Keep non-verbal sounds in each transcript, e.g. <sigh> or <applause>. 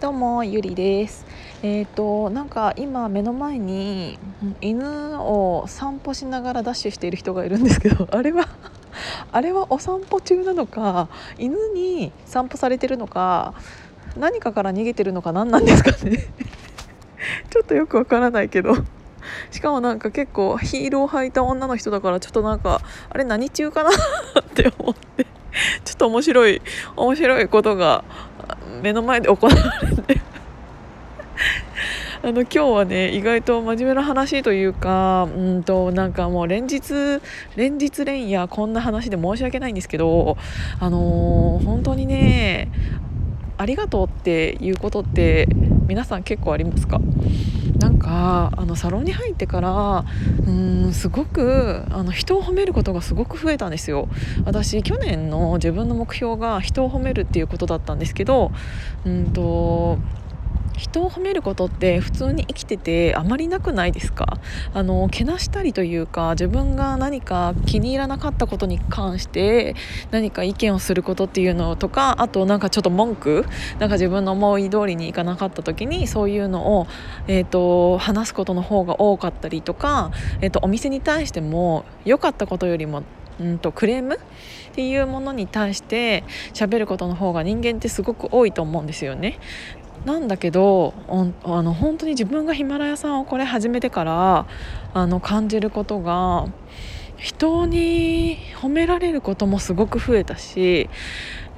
どうもゆりです。えっ、ー、となんか今目の前に犬を散歩しながらダッシュしている人がいるんですけど <laughs> あれはあれはお散歩中なのか犬に散歩されてるのか何かから逃げてるのか何なんですかね。<laughs> ちょっとよくわからないけど。しかもなんか結構ヒールを履いた女の人だからちょっとなんかあれ何中かなって思ってちょっと面白い面白いことが目の前で行われて。<laughs> あの今日はね意外と真面目な話というかうんとなんかもう連日連日連夜こんな話で申し訳ないんですけどあのー、本当にねありがとうっていうことって皆さん結構ありますか？なんかあのサロンに入ってからうんすごくあの人を褒めることがすごく増えたんですよ。私去年の自分の目標が人を褒めるっていうことだったんですけどうんと人を褒めることって普通に生きててあまりなくないですか？あのけなしたりというか自分が何か気に入らなかったことに関して何か意見をすることっていうのとかあとなんかちょっと文句なんか自分の思い通りにいかなかった時にそういうのを、えーと、話すことの方が多かったりとか、えーと、お店に対しても良かったことよりもうんとクレームっていうものに対して喋ることの方が人間ってすごく多いと思うんですよね。なんだけどあの本当に自分がヒマラヤさんをこれ始めてからあの感じることが人に褒められることもすごく増えたし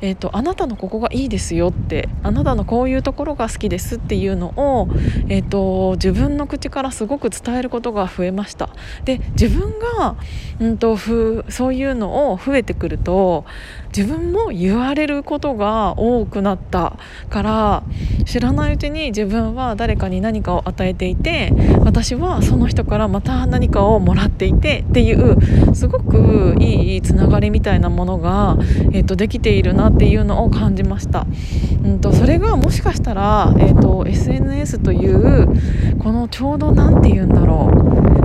えーと、あなたのここがいいですよってあなたのこういうところが好きですっていうのを、えーと、自分の口からすごく伝えることが増えました。で自分が、うんと、ふそういうのを増えてくると自分も言われることが多くなったから知らないうちに自分は誰かに何かを与えていて私はその人からまた何かをもらっていてっていうすごくいいつながりみたいなものが、えー、とできているなっていうのを感じました、うんと、それがもしかしたら、えーと、SNS というこのちょうど何て言うんだろ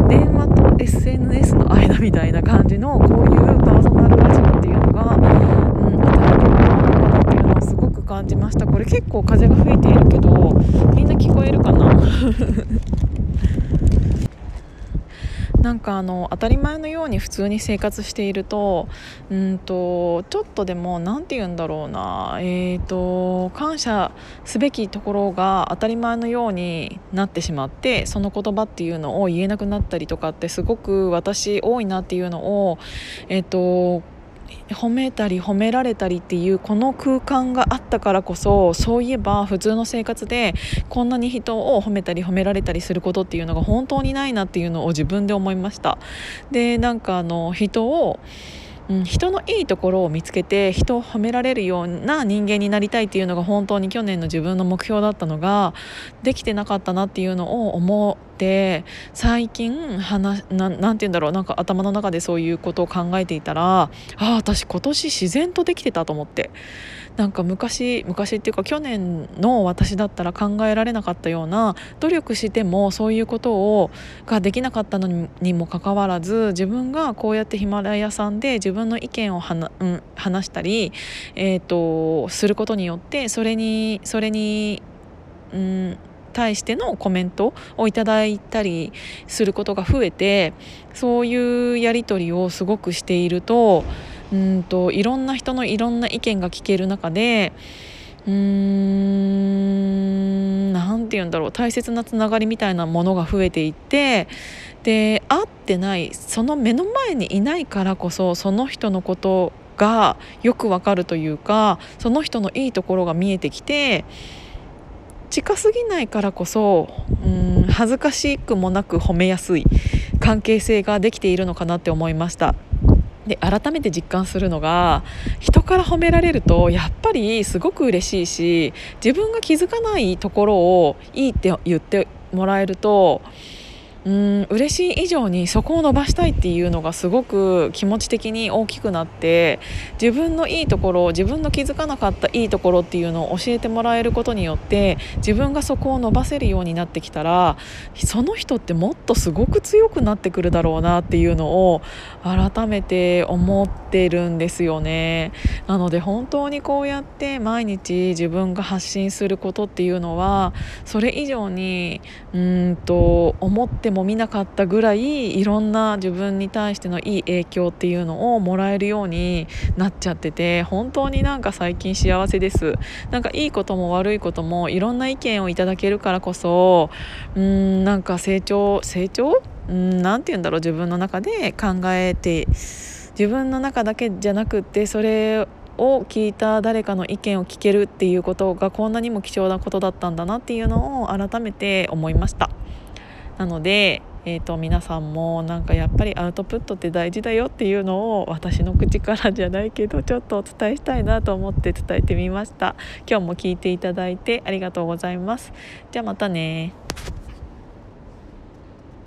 う電話と SNS の間みたいな感じのこういうパーソナルラジオっていうのが、うん、与えてるものなのかなっていうのはすごく感じました。これ結構風が吹いているけどみんな聞こえるかな？<laughs> なんかあの当たり前のように普通に生活しているとうんとちょっとでも何て言うんだろうな、えーと、感謝すべきところが当たり前のようになってしまってその言葉っていうのを言えなくなったりとかってすごく私多いなっていうのを、えーと褒めたり褒められたりっていうこの空間があったからこそそういえば普通の生活でこんなに人を褒めたり褒められたりすることっていうのが本当にないなっていうのを自分で思いました。でなんかあの人をうん、人のいいところを見つけて人を褒められるような人間になりたいっていうのが本当に去年の自分の目標だったのができてなかったなっていうのを思って最近話ななんて言うんだろうなんか頭の中でそういうことを考えていたらああ私今年自然とできてたと思って。なんか昔昔っていうか去年の私だったら考えられなかったような努力してもそういうことをができなかったのにもかかわらず自分がこうやってヒマラヤさんで自分の意見を話,、うん、話したり、えーと、することによってそれにそれに、うん、対してのコメントをいただいたりすることが増えてそういうやり取りをすごくしているとうんといろんな人のいろんな意見が聞ける中でうーん何て言うんだろう大切なつながりみたいなものが増えていってで会ってないその目の前にいないからこそその人のことがよくわかるというかその人のいいところが見えてきて近すぎないからこそうん恥ずかしくもなく褒めやすい関係性ができているのかなって思いました。で改めて実感するのが人から褒められるとやっぱりすごく嬉しいし自分が気づかないところをいいって言ってもらえるとうん嬉しい以上にそこを伸ばしたいっていうのがすごく気持ち的に大きくなって自分のいいところ自分の気づかなかったいいところっていうのを教えてもらえることによって自分がそこを伸ばせるようになってきたらその人ってもっとすごく強くなってくるだろうなっていうのを改めて思ってるんですよね。なので本当にこうやって毎日自分が発信することっていうのはそれ以上にうんと思ってもみなかったぐらいいろんな自分に対してのいい影響っていうのをもらえるようになっちゃってて本当になんか最近幸せです。なんかいいことも悪いこともいろんな意見をいただけるからこそうんなんか成長成長？うんなて言うんだろう自分の中で考えて自分の中だけじゃなくってそれを聞いた誰かの意見を聞けるっていうことがこんなにも貴重なことだったんだなっていうのを改めて思いました。なので、えーと、皆さんもなんかやっぱりアウトプットって大事だよっていうのを私の口からじゃないけどちょっとお伝えしたいなと思って伝えてみました。今日も聞いていただいてありがとうございます。じゃあまたね。